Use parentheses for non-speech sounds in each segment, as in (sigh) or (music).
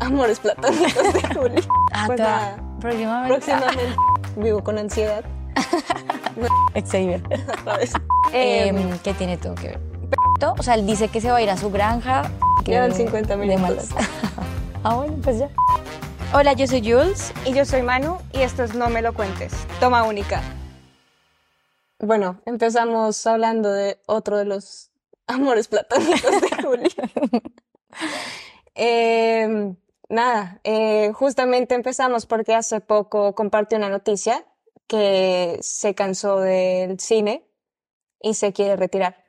Amores platónicos de Juli. Ah, Pues nada, próximamente. próximamente (laughs) vivo con ansiedad. (laughs) Xavier. (laughs) Em, ¿Qué tiene todo que ver? O sea, él dice que se va a ir a su granja. que- Quedan 50 de minutos. malas. ah, bueno, pues ya. Hola, yo soy Jules. Y yo soy Manu y esto es No me lo cuentes. Toma única. Bueno, empezamos hablando de otro de los amores platónicos de Juli. Em, nada, eh, justamente empezamos porque hace poco compartió una noticia que se cansó del cine y se quiere retirar.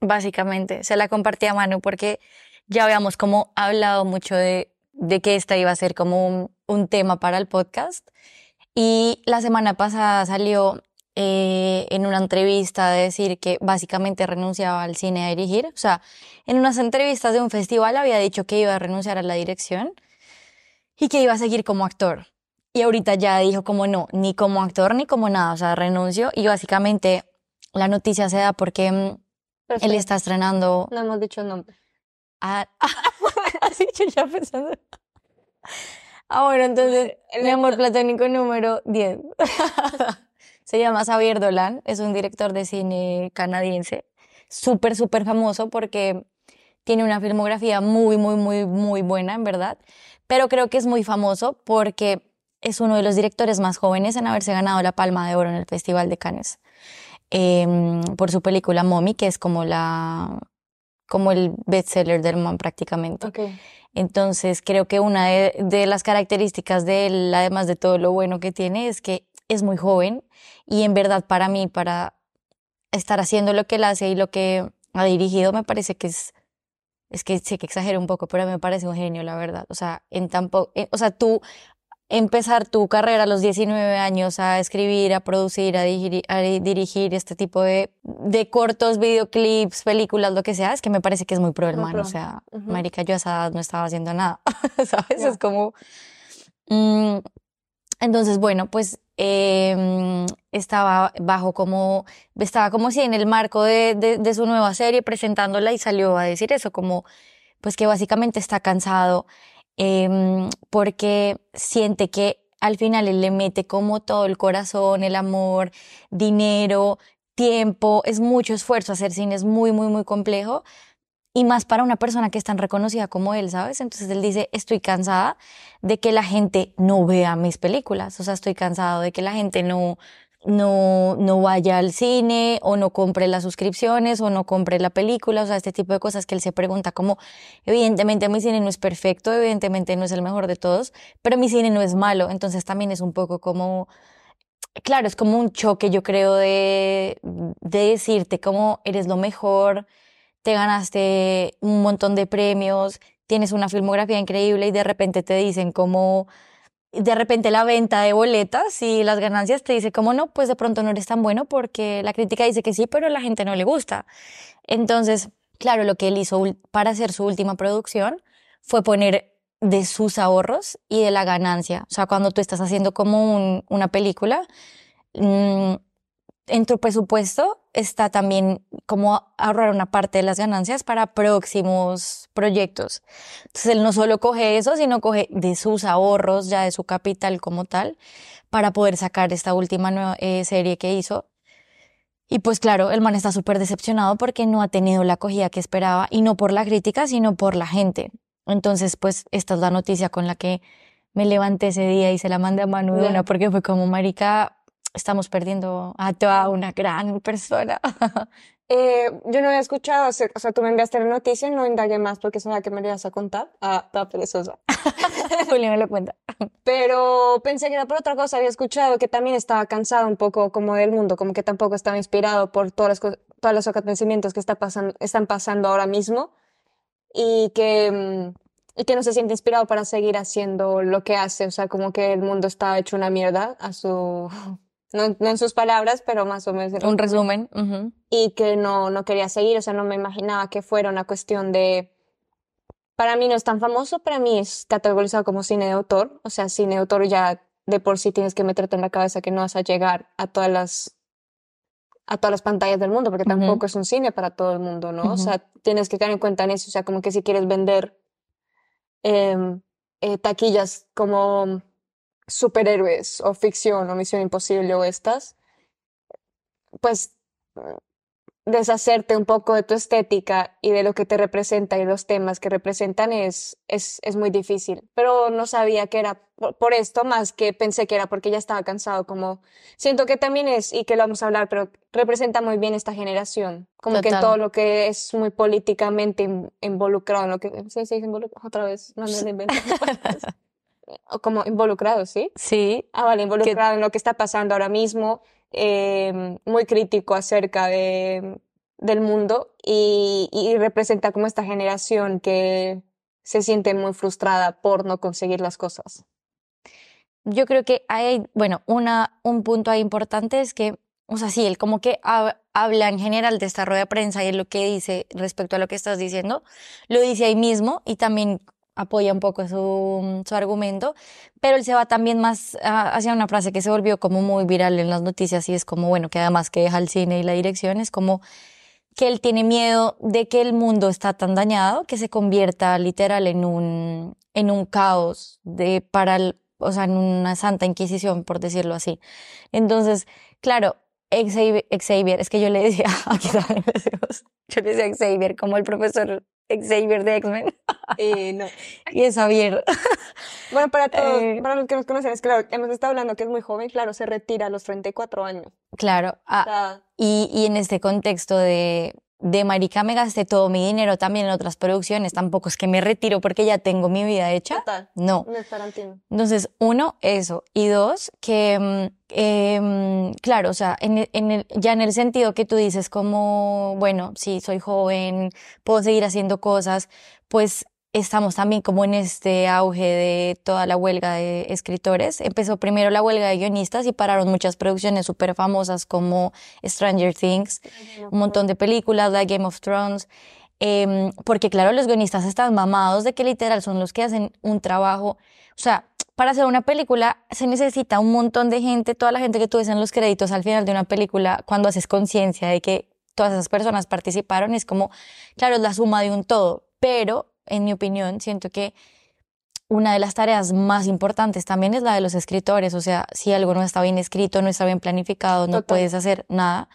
Básicamente, se la compartí a Manu porque ya habíamos como hablado mucho de, de que esta iba a ser como un, un tema para el podcast. Y la semana pasada salió eh, en una entrevista de decir que básicamente renunciaba al cine a dirigir. O sea, en unas entrevistas de un festival había dicho que iba a renunciar a la dirección y que iba a seguir como actor. Y ahorita ya dijo como no, ni como actor ni como nada, o sea, renunció. Y básicamente la noticia se da porque mm, Pero él está estrenando No hemos dicho el nombre. (laughs) a... Así yo ya pensando. Ah, bueno, entonces, mi amor platónico número 10. (laughs) Se llama Xavier Dolan, es un director de cine canadiense, súper, súper famoso porque tiene una filmografía muy, muy, muy, muy buena, en verdad. Pero creo que es muy famoso porque es uno de los directores más jóvenes en haberse ganado la Palma de Oro en el Festival de Cannes em, por su película Mommy, que es como la como el bestseller del man prácticamente. Ok. Entonces creo que una de, de las características de él, además de todo lo bueno que tiene, es que es muy joven y en verdad para mí, para estar haciendo lo que él hace y lo que ha dirigido, me parece que es, es que sé que exagero un poco, pero me parece un genio, la verdad. O sea, en tampoco, o sea, tú empezar tu carrera a los 19 años a escribir, a producir, a dirigir, a dirigir este tipo de, de cortos, videoclips, películas, lo que sea, es que me parece que es muy pro hermano. O sea, marica, yo a esa edad no estaba haciendo nada, (laughs) ¿sabes? Es como... mm, entonces, bueno, pues eh, estaba bajo como, estaba como si en el marco de, de, su nueva serie presentándola y salió a decir eso, como pues que básicamente está cansado em, porque siente que al final él le mete como todo el corazón, el amor, dinero, tiempo, es mucho esfuerzo hacer cine, es muy, muy, muy complejo. Y más para una persona que es tan reconocida como él, ¿sabes? Entonces él dice, estoy cansada de que la gente no vea mis películas. O sea, estoy cansado de que la gente no, no, no vaya al cine o no compre las suscripciones o no compre la película. O sea, este tipo de cosas que él se pregunta como, evidentemente mi cine no es perfecto, evidentemente no es el mejor de todos, pero mi cine no es malo. Entonces también es un poco como, claro, es como un choque, yo creo, de, de decirte como eres lo mejor, te ganaste un montón de premios, tienes una filmografía increíble y de repente te dicen como, de repente la venta de boletas y las ganancias te dice como no, pues de pronto no eres tan bueno porque la crítica dice que sí, pero la gente no le gusta. Entonces, claro, lo que él hizo para hacer su última producción fue poner de sus ahorros y de la ganancia. O sea, cuando tú estás haciendo como un- una película, mm, en tu presupuesto está también como ahorrar una parte de las ganancias para próximos proyectos. Entonces él no solo coge eso, sino coge de sus ahorros, ya de su capital como tal, para poder sacar esta última nueva, eh, serie que hizo. Y pues claro, el man está súper decepcionado porque no ha tenido la acogida que esperaba, y no por la crítica, sino por la gente. Entonces, pues esta es la noticia con la que me levanté ese día y se la mandé a Manu de una porque fue como, marica, estamos perdiendo a toda una gran persona. (laughs) Eh, yo no había escuchado, o sea, tú me enviaste la noticia y no indagué más porque sabía que me lo ibas a contar. Ah, estaba (laughs) perezosa. Julio me lo cuenta. (laughs) Pero pensé que era por otra cosa. Había escuchado que también estaba cansado un poco como del mundo, como que tampoco estaba inspirado por todas las cosas, todos los acontecimientos que está pasando, están pasando ahora mismo y que, mm, y que no se siente inspirado para seguir haciendo lo que hace. O sea, como que el mundo está hecho una mierda a su, no, no en sus palabras, pero más o menos. Un resumen. y que no, no quería seguir, o sea, no me imaginaba que fuera una cuestión de... Para mí no es tan famoso, para mí es categorizado como cine de autor, o sea, cine de autor ya de por sí tienes que meterte en la cabeza que no vas a llegar a todas las a todas las pantallas del mundo, porque tampoco es un cine para todo el mundo, ¿no? O sea, tienes que tener en cuenta en eso, o sea, como que si quieres vender em, eh, taquillas como superhéroes o ficción o Misión Imposible o estas, pues deshacerte un poco de tu estética y de lo que te representa y los temas que representan es, es, es muy difícil. Pero no sabía que era por, esto, más que pensé que era porque ya estaba cansado. Como siento que también es, y que lo vamos a hablar, pero representa muy bien esta generación. Como que todo lo que es muy políticamente involucrado en lo que. Sí, sí, involucrado. Otra vez, no me invento. (laughs) como involucrado, ¿sí? Sí. Ah, vale, involucrado en lo que está pasando ahora mismo eh, muy crítico acerca de, del mundo y, y, representa como esta generación que se siente muy frustrada por no conseguir las cosas. Yo creo que hay, bueno, una, un punto ahí importante es que, o sea, sí, él como que habla en general de esta rueda de prensa y es lo que dice respecto a lo que estás diciendo, lo dice ahí mismo y también apoya un poco su, su, argumento, pero él se va también más hacia una frase que se volvió como muy viral en las noticias y es como, bueno, que además que deja el cine y la dirección, es como que él tiene miedo de que el mundo está tan dañado que se convierta literal en un, en un caos de para, el, o sea, en una santa inquisición, por decirlo así. Entonces, claro, Xavier, Xavier es que yo le decía, (laughs) aquí yo le decía Xavier como el profesor Xavier de X-Men. Eh, no. (laughs) Y es Javier. (laughs) Bueno, para todos, eh, para los que nos conocen, es claro, hemos estado hablando que es muy joven, claro, se retira a los 34 años. Claro. Ah, y, y en este contexto de, de marica me gasté todo mi dinero también en otras producciones, tampoco es que me retiro porque ya tengo mi vida hecha. Total. No. No es Tarantino. Entonces, uno, eso. Y dos, que, mm, eh, claro, o sea, en, en el, ya en el sentido que tú dices como, bueno, sí, soy joven, puedo seguir haciendo cosas, pues estamos también como en este auge de toda la huelga de escritores. Empezó primero la huelga de guionistas y pararon muchas producciones súper famosas como Stranger Things, un montón de películas, like Game of Thrones. Eh, porque claro, los guionistas están mamados de que literal son los que hacen un trabajo. O sea, para hacer una película se necesita un montón de gente, toda la gente que tú ves en los créditos al final de una película, cuando haces conciencia de que todas esas personas participaron, es como, claro, es la suma de un todo, pero en mi opinión, siento que una de las tareas más importantes también es la de los escritores. O sea, si algo no está bien escrito, no está bien planificado, no puedes hacer nada.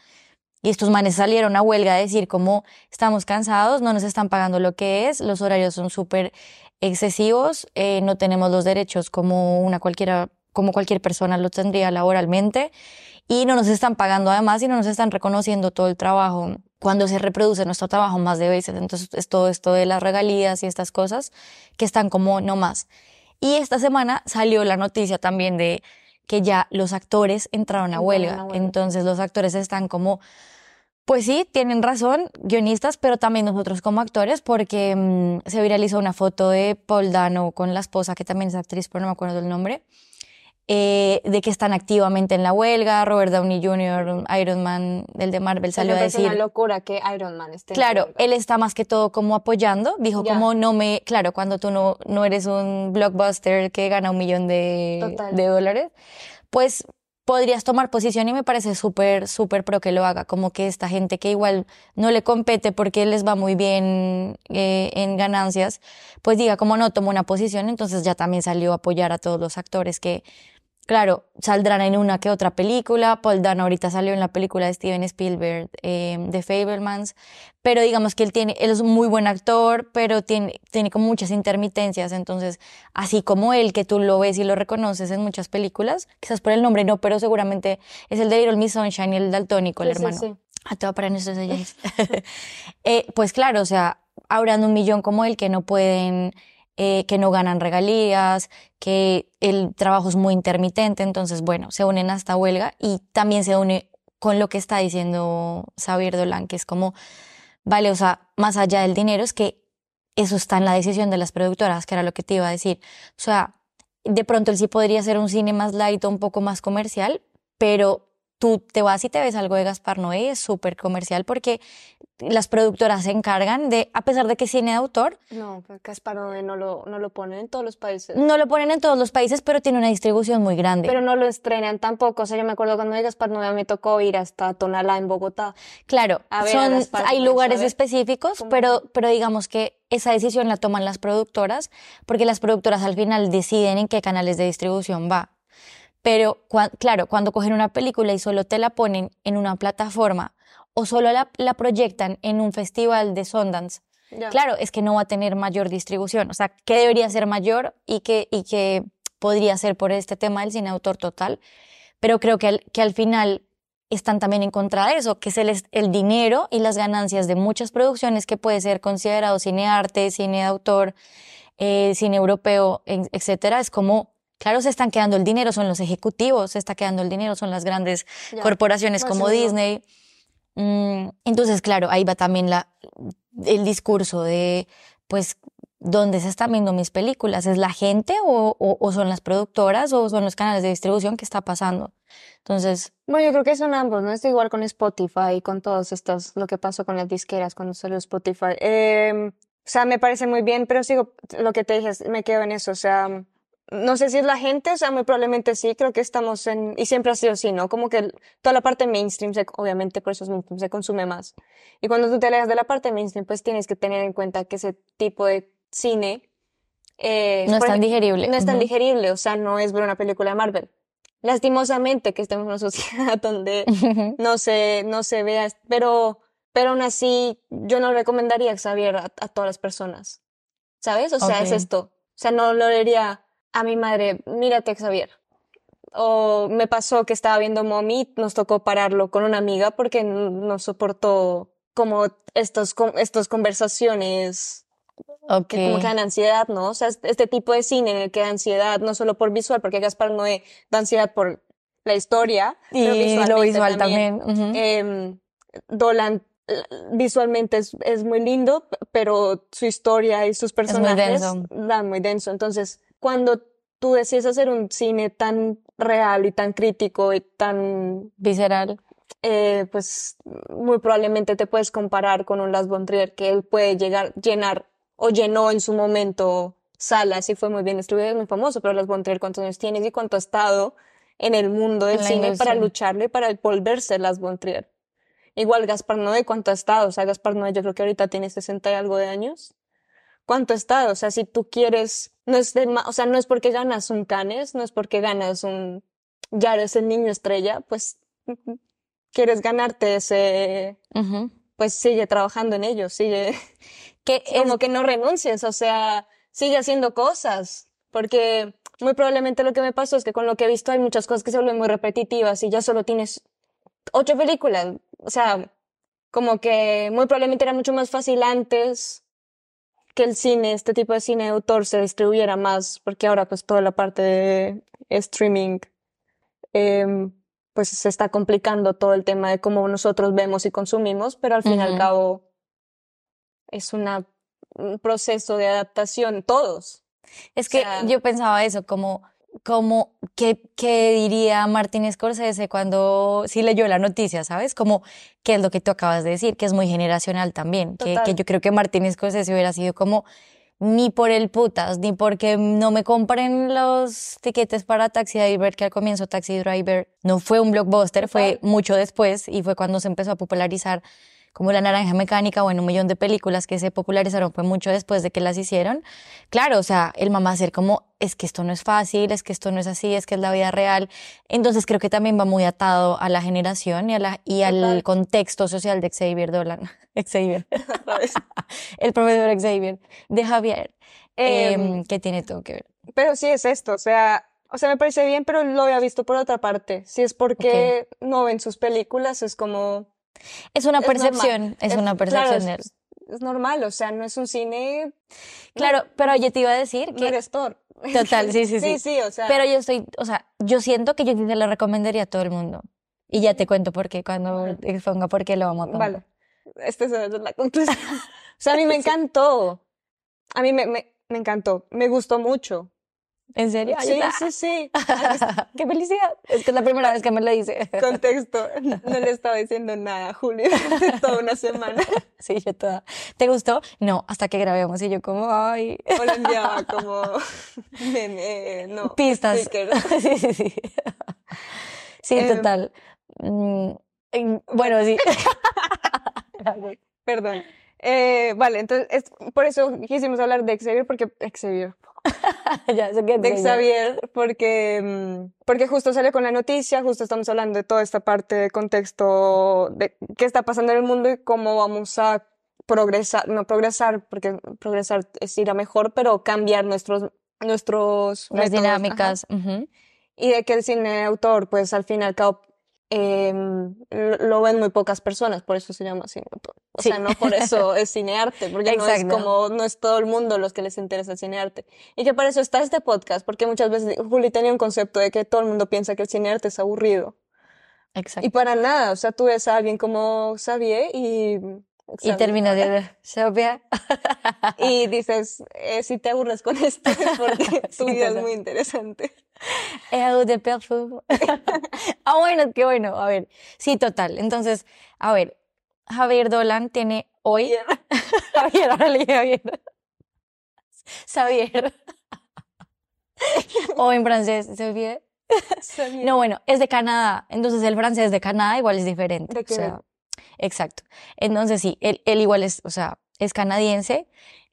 Y estos manes salieron a huelga a decir como estamos cansados, no nos están pagando lo que es, los horarios son súper excesivos, eh, no tenemos los derechos como una cualquiera, como cualquier persona lo tendría laboralmente y no nos están pagando además y no nos están reconociendo todo el trabajo cuando se reproduce nuestro trabajo más de veces. Entonces es todo esto de las regalías y estas cosas que están como no más. Y esta semana salió la noticia también de que ya los actores entraron a huelga. Entonces los actores están como, pues sí, tienen razón, guionistas, pero también nosotros como actores, porque mm, se viralizó una foto de Paul Dano con la esposa, que también es actriz, pero no me acuerdo el nombre eh, de que están activamente en la huelga. Robert Downey Jr., Iron Man, el de Marvel, salió a decir. Es una locura que Iron Man esté. Claro, él está más que todo como apoyando. Dijo como no me. Claro, cuando tú no, no eres un blockbuster que gana un millón de, de dólares, pues podrías tomar posición y me parece súper, súper pro que lo haga. Como que esta gente que igual no le compete porque les va muy bien eh, en ganancias, pues diga como no tomo una posición, entonces ya también salió a apoyar a todos los actores que Claro, saldrán en una que otra película. Paul Dano ahorita salió en la película de Steven Spielberg, eh, The Fablemans. Pero digamos que él tiene, él es un muy buen actor, pero tiene, tiene como muchas intermitencias. Entonces, así como él, que tú lo ves y lo reconoces en muchas películas, quizás por el nombre no, pero seguramente es el de Little Miss Sunshine y el daltónico, el hermano. Sí, A todo para nuestros oyentes. (laughs) eh, pues claro, o sea, habrán un millón como él que no pueden eh, que no ganan regalías, que el trabajo es muy intermitente, entonces, bueno, se unen a esta huelga y también se une con lo que está diciendo Xavier Dolan, que es como, vale, o sea, más allá del dinero, es que eso está en la decisión de las productoras, que era lo que te iba a decir. O sea, de pronto él sí podría ser un cine más light o un poco más comercial, pero tú te vas y te ves algo de Gaspar Noé, es súper comercial porque las productoras se encargan de, a pesar de que es cine de autor, No, pues Gaspar Noé no lo, no lo ponen en todos los países. no lo ponen en todos los países, pero tiene una distribución muy grande. Pero no lo estrenan tampoco. O sea, yo me acuerdo cuando de Gaspar Noé me tocó ir hasta Tonalá en Bogotá. Claro, A ver, a son, Gaspar hay lugares específicos, ¿Cómo? pero, pero digamos que esa decisión la toman las productoras, porque las productoras al final deciden en qué canales de distribución va. Pero, cua- claro, cuando cogen una película y solo te la ponen en una plataforma o solo la, la proyectan en un festival de Sundance, claro, es que no va a tener mayor distribución. O sea, que debería ser mayor y que, y que podría ser por este tema del cine autor total. Pero creo que al, que al final están también en contra de eso, que es el, el dinero y las ganancias de muchas producciones que puede ser considerado cine arte, cine de autor, eh, cine europeo, etcétera. Es como, claro, se están quedando el dinero, son los ejecutivos, se está quedando el dinero, son las grandes Ya. corporaciones como seguro. Disney. Mm, entonces, claro, ahí va también la, el discurso de, pues, ¿dónde se están viendo mis películas? ¿Es la gente o, o- o son las productoras o son los canales de distribución que está pasando? Entonces, Bueno, yo creo que son ambos, ¿no? Es igual con Spotify y con todos estos, lo que pasó con las disqueras cuando salió Spotify. Eh, o sea, me parece muy bien, pero sigo, lo que te dije, me quedo en eso, o sea, no sé si es la gente, o sea, muy probablemente sí, creo que estamos en, y siempre ha sido así, ¿no? Como que toda la parte mainstream, se- obviamente por eso es mainstream, se consume más. Y cuando tú te alejas de la parte mainstream, pues tienes que tener en cuenta que ese tipo de cine eh, no es tan digerible. no es tan digerible, o sea, no es ver una película de Marvel. Lastimosamente que estemos en una sociedad (laughs) donde no se, no se vea, pero, pero aún así yo no recomendaría Xavier a, a todas las personas. ¿Sabes? O sea, es esto. O sea, no lo diría a mi madre, mírate Xavier. O me pasó que estaba viendo Mommy, nos tocó pararlo con una amiga porque no soportó como estos, con- estos conversaciones Ok. que como que dan ansiedad, ¿no? O sea, es- este tipo de cine en el que da ansiedad, no solo por visual, porque Gaspar Noé da ansiedad por la historia, pero Y lo visualmente visual también. Em, Dolan eh, visualmente es, es muy lindo, pero su historia y sus personajes denso. dan muy denso. Entonces, cuando tú decides hacer un cine tan real y tan crítico y tan Visceral. eh, pues muy probablemente te puedes comparar con un Lars von Trier que él puede llegar, llenar o llenó en su momento salas y fue muy bien distribuido, es muy famoso, pero Lars von Trier cuántos años tienes y cuánto ha estado en el mundo del cine para lucharlo y para volverse Lars von Trier. Igual Gaspar Noé, ¿cuánto ha estado? O sea, Gaspar Noé yo creo que ahorita tiene 60 y algo de años. ¿Cuánto estado? O sea, si tú quieres, no es de, o sea, no es porque ganas un Cannes, no es porque ganas un, ya eres el niño estrella, pues quieres ganarte ese, Ujú. pues sigue trabajando en ello, sigue, (laughs) Que (laughs) es- como que no renuncies, o sea, sigue haciendo cosas, porque muy probablemente lo que me pasó es que con lo que he visto hay muchas cosas que se vuelven muy repetitivas y ya solo tienes ocho películas, o sea, como que muy probablemente era mucho más fácil antes que el cine, este tipo de cine de autor se distribuyera más, porque ahora pues toda la parte de streaming, em, pues se está complicando todo el tema de cómo nosotros vemos y consumimos, pero al fin y al Ujú. cabo es una, un proceso de adaptación, todos. Es que sea- yo pensaba eso, como, como, ¿qué, qué diría Martín Scorsese cuando sí leyó la noticia, ¿sabes? Como, ¿qué es lo que tú acabas de decir? Que es muy generacional también, que, que yo creo que Martín Scorsese hubiera sido como, ni por el putas, ni porque no me compren los tiquetes para Taxi Driver, que al comienzo Taxi Driver no fue un blockbuster, fue mucho después y fue cuando se empezó a popularizar como La Naranja Mecánica, bueno, un millón de películas que se popularizaron fue mucho después de que las hicieron. Claro, o sea, el mamá hacer como, es que esto no es fácil, es que esto no es así, es que es la vida real. Entonces creo que también va muy atado a la generación y, a la, y al Total. contexto social de Xavier Dolan. (laughs) Xavier. (laughs) (laughs) el profesor Xavier de Javier. Em, em, que tiene todo que ver. Pero sí es esto, o sea, o sea, me parece bien, pero lo había visto por otra parte. Si es porque no ven sus películas, es como... Es una percepción, es, una claro, percepción él. es, es normal, o sea, no es un cine... Claro, pero yo te iba a decir No que eres Thor. Total, sí, sí, (laughs) sí. Sí, sí, o sea... Pero yo estoy, o sea, yo siento que yo se lo recomendaría a todo el mundo. Y ya te cuento por qué, cuando exponga por qué lo vamos a tomar. Vale. Esta es la conclusión. (laughs) O sea, a mí me encantó. A mí me, me, me encantó. Me gustó mucho. ¿En serio? Ay, Sí, ah, sí, sí. (laughs) ¡Qué felicidad! Es que es la primera vez que me lo dice. Contexto, (laughs) no le estaba diciendo nada a Julio (laughs) toda una semana. Sí, yo toda. ¿Te gustó? No, hasta que grabemos y yo como, ay, O le enviaba como meme, no, pistas. sticker. Sí, sí, sí. Sí, Em, total. Mm, bueno, sí. Perdón. Eh, vale, entonces es por eso quisimos hablar de Xavier porque Xavier, (laughs) ya, sé que de Xavier porque mm, porque justo salió con la noticia, justo estamos hablando de toda esta parte de contexto de qué está pasando en el mundo y cómo vamos a progresar, no progresar porque progresar es ir a mejor, pero cambiar nuestros nuestros Las métodos, dinámicas. ujú. y de que el cine autor, pues al fin y al cabo, em, lo, ven muy pocas personas, por eso se llama cine autor. O Sí. sea, no por eso (laughs) es cinearte, porque no es como, no es todo el mundo los que les interesa el cinearte. Y que para eso está este podcast, porque muchas veces Juli tenía un concepto de que todo el mundo piensa que el cinearte es aburrido. Exacto. Y para nada, o sea, tú ves a alguien como Xavier y... Y termino de Sofía. (laughs) Y dices, eh, si te aburres con esto es (laughs) porque tu vida es muy interesante. (laughs) Eau de perfume. ah, bueno, qué bueno. A ver, sí, total. Entonces, a ver, Javier Dolan tiene hoy. Javier, ahora le dije Javier. Xavier. o en francés, Xavier. No, bueno, es de Canadá. Entonces, el francés de Canadá igual es diferente. De o sea, exacto. Entonces, sí, él, él igual es, o sea, es canadiense.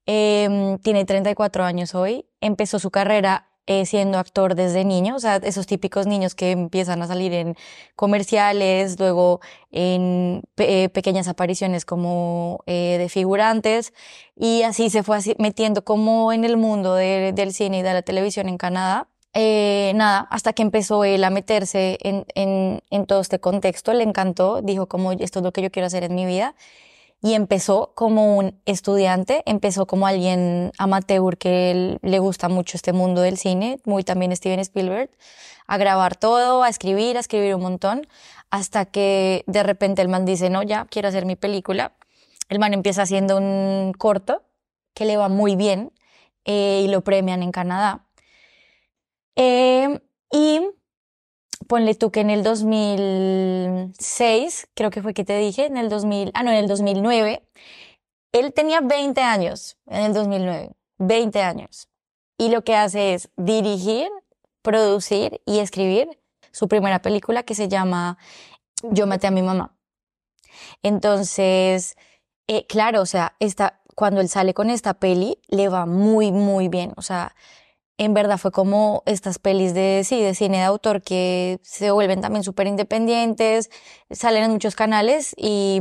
em, tiene 34 años hoy. Empezó su carrera eh, siendo actor desde niño, o sea, esos típicos niños que empiezan a salir en comerciales, luego en pe- eh, pequeñas apariciones como eh, de figurantes, y así se fue metiendo como en el mundo de- del cine y de la televisión en Canadá. Eh, nada, hasta que empezó él a meterse en, en, en todo este contexto, le encantó, dijo como esto es lo que yo quiero hacer en mi vida y empezó como un estudiante, empezó como alguien amateur que él- le gusta mucho este mundo del cine, muy también Steven Spielberg, a grabar todo, a escribir, a escribir un montón, hasta que de repente el man dice, no, ya quiero hacer mi película. El man empieza haciendo un corto que le va muy bien eh, y lo premian en Canadá. Eh, y ponle tú que en el 2006, creo que fue que te dije, en el 2000, ah, no, en el 2009, él tenía 20 años en el 2009, 20 años. Y lo que hace es dirigir, producir y escribir su primera película que se llama Yo maté a mi mamá. Entonces, eh, claro, o sea, esta, cuando él sale con esta peli, le va muy, muy bien. O sea, en verdad fue como estas pelis de, sí, de cine de autor que se vuelven también súper independientes, salen en muchos canales y,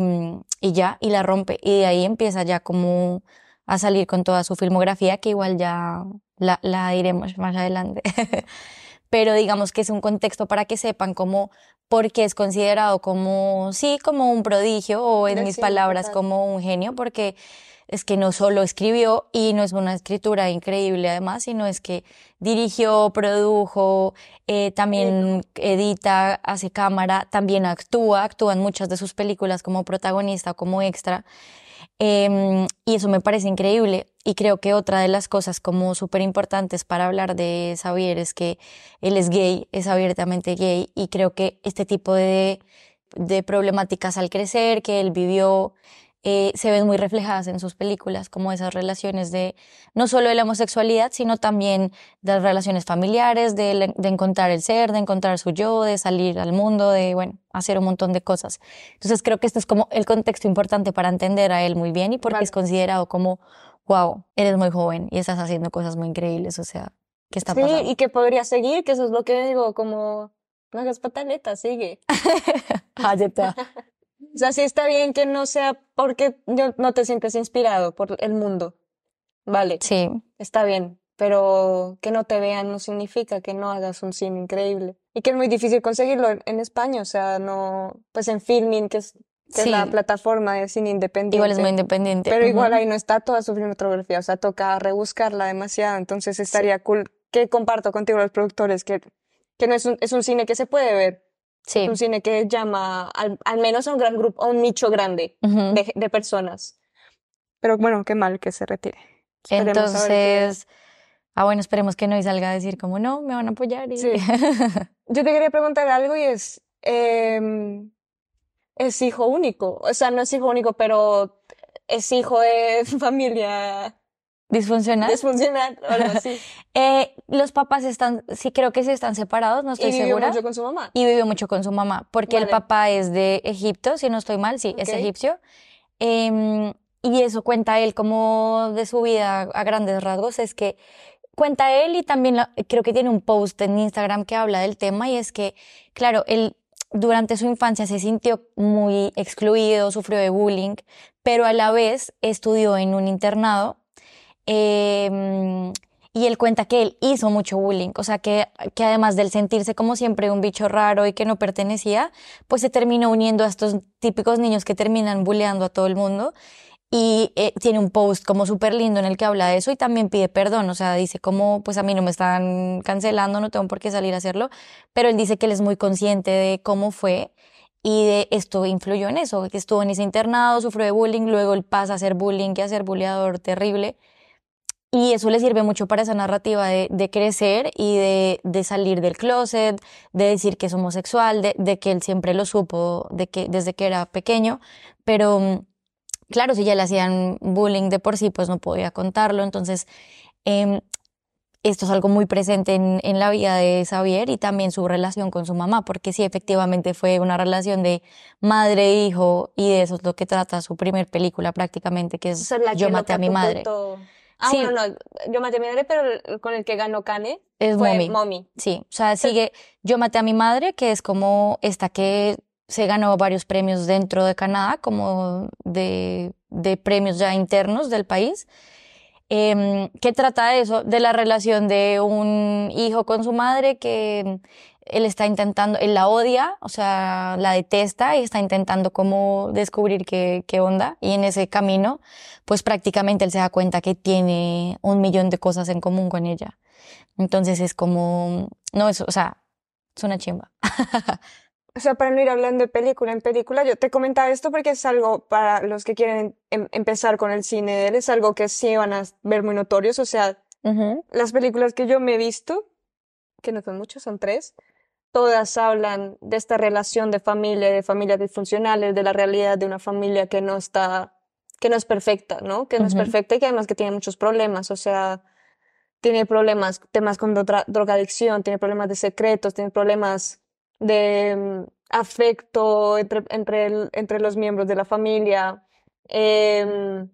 y ya, y la rompe. Y de ahí empieza ya como a salir con toda su filmografía, que igual ya la, la diremos más adelante. (laughs) Pero digamos que es un contexto para que sepan cómo, por qué es considerado como, sí, como un prodigio, o en mis palabras, como un genio, porque es que no solo escribió y no es una escritura increíble además, sino es que dirigió, produjo, eh, también edita, hace cámara, también actúa, actúa en muchas de sus películas como protagonista como extra. Em, y eso me parece increíble. Y creo que otra de las cosas como súper importantes para hablar de Xavier es que él es gay, es abiertamente gay, y creo que este tipo de, de problemáticas al crecer, que él vivió, eh, se ven muy reflejadas en sus películas, como esas relaciones de no solo de la homosexualidad, sino también de las relaciones familiares, de, de encontrar el ser, de encontrar su yo, de salir al mundo, de, bueno, hacer un montón de cosas. Entonces creo que este es como el contexto importante para entender a él muy bien y porque Vale. es considerado como, wow, eres muy joven y estás haciendo cosas muy increíbles, o sea, ¿qué está Sí, pasando? y que podría seguir, que eso es lo que digo, como, no hagas pataletas, sigue. (laughs) O sea, sí está bien que no sea porque no te sientes inspirado por el mundo. Vale, Sí, está bien, pero que no te vean no significa que no hagas un cine increíble. Y que es muy difícil conseguirlo en, España, o sea, no, pues en Filmin, que es, que es la plataforma de cine independiente. igual es muy independiente. Pero igual ahí no está toda su filmografía, o sea, toca rebuscarla demasiado, entonces estaría cool que comparto contigo los productores que, que no es un, es un cine que se puede ver, Sí. un cine que llama al, al menos a un gran grupo, a un nicho grande de, de personas. Pero bueno, qué mal que se retire. Esperemos Entonces, Ah, bueno, esperemos que no y salga a decir como no, me van a apoyar. Y... Sí. (laughs) Yo te quería preguntar algo y es, em, es hijo único, o sea, no es hijo único, pero es hijo de (laughs) familia ¿Disfuncional? disfuncional o (laughs) algo así. Eh, los papás están, sí creo que sí están separados, no estoy y vivió segura. mucho con su mamá. Y vivió mucho con su mamá, porque el papá es de Egipto, si no estoy mal, sí, es Ok. egipcio. Em, y eso cuenta él como de su vida a grandes rasgos, es que cuenta él y también la- creo que tiene un post en Instagram que habla del tema y es que, claro, él durante su infancia se sintió muy excluido, sufrió de bullying, pero a la vez estudió en un internado. Em, y él cuenta que él hizo mucho bullying, o sea, que, que además del sentirse como siempre un bicho raro y que no pertenecía, pues se terminó uniendo a estos típicos niños que terminan bulleando a todo el mundo. Y eh, tiene un post como súper lindo en el que habla de eso y también pide perdón, o sea, dice como, pues a mí no me están cancelando, no tengo por qué salir a hacerlo, pero él dice que él es muy consciente de cómo fue y de esto influyó en eso, que estuvo en ese internado, sufrió de bullying, luego él pasa a ser bullying y a ser bulleador terrible. Y eso le sirve mucho para esa narrativa de, de crecer y de, de salir del closet, de decir que es homosexual, de, de que él siempre lo supo de que, desde que era pequeño. Pero mm, claro, si ya le hacían bullying de por sí, pues no podía contarlo. Entonces, em, esto es algo muy presente en, en la vida de Xavier y también su relación con su mamá, porque sí, efectivamente fue una relación de madre-hijo y de eso es lo que trata su primer película prácticamente, que es es la Yo que maté a mi madre. Ah, Sí. bueno, no, yo maté a mi madre, pero con el que ganó Kane Es fue Mommy. Mommy. Sí, o sea, sigue Yo maté a mi madre, que es como esta que se ganó varios premios dentro de Canadá, como de, de premios ya internos del país, em, que trata de eso, de la relación de un hijo con su madre que él está intentando, él la odia, o sea, la detesta y está intentando como descubrir qué, qué onda. Y en ese camino, pues prácticamente él se da cuenta que tiene un millón de cosas en común con ella. Entonces es como, no, es, o sea, es una chimba. (laughs) O sea, para no ir hablando de película en película, yo te comentaba esto porque es algo para los que quieren em- empezar con el cine de él, es algo que sí van a ver muy notorios. O sea, las películas que yo me he visto, que no son muchas, son tres, todas hablan de esta relación de familia, de familias disfuncionales, de la realidad de una familia que no está, que no es perfecta, ¿no? Que no es perfecta y que además que tiene muchos problemas. O sea, tiene problemas, temas con drogadicción, tiene problemas de secretos, tiene problemas de mm, afecto entre, entre, el- entre los miembros de la familia. em,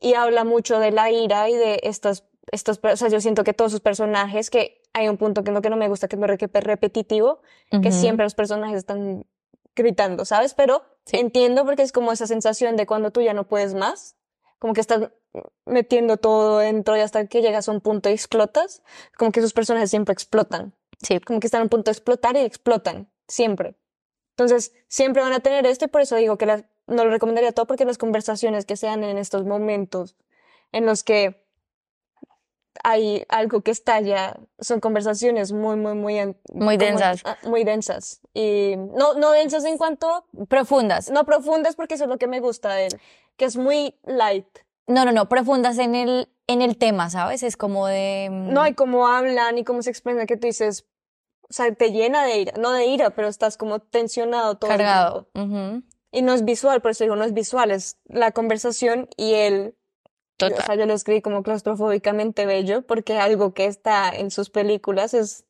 y habla mucho de la ira y de estas, estos, o sea, yo siento que todos sus personajes, que hay un punto que no, que no me gusta, que es muy re- repetitivo, que siempre los personajes están gritando, ¿sabes? Pero Sí. entiendo porque es como esa sensación de cuando tú ya no puedes más, como que estás metiendo todo dentro y hasta que llegas a un punto y explotas, como que sus personajes siempre explotan, Sí, como que están a un punto de explotar y explotan, siempre. Entonces, siempre van a tener esto y por eso digo que no lo recomendaría todo porque las conversaciones que sean en estos momentos en los que hay algo que estalla, son conversaciones muy, muy, muy... Muy densas. ah, Muy densas. Y no, no densas en cuanto, profundas. no profundas porque eso es lo que me gusta de él, que es muy light. No, no, no, profundas en el, en el tema, ¿sabes? Es como de... mm, No, y cómo hablan y cómo se expresan, que tú dices, o sea, te llena de ira, no de ira, pero estás como tensionado todo el cargado. Y no es visual, por eso digo, no es visual, es la conversación y él, yo- o Total. sea, yo lo escribí como claustrofóbicamente bello, porque algo que está en sus películas es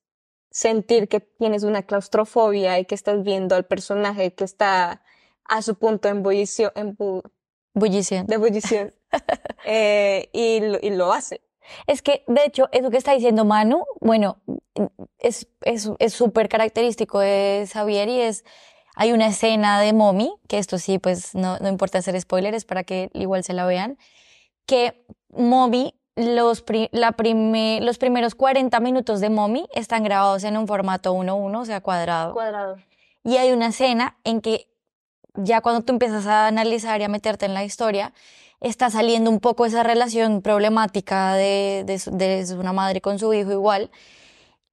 sentir que tienes una claustrofobia y que estás viendo al personaje que está a su punto de ebullición, embu- Bullición. de ebullición, (laughs) eh, y, lo- y lo hace. Es que, de hecho, eso que está diciendo Manu, bueno, es es es súper característico de Xavier y es, hay una escena de Mommy, que esto sí, pues no, no importa hacer spoilers para que igual se la vean, que Mommy, los, pri- la prime- los primeros 40 minutos de Mommy están grabados en un formato 1-1, o sea, cuadrado. Cuadrado. Y hay una escena en que ya cuando tú empiezas a analizar y a meterte en la historia, está saliendo un poco esa relación problemática de, de, su- de su- una madre con su hijo igual.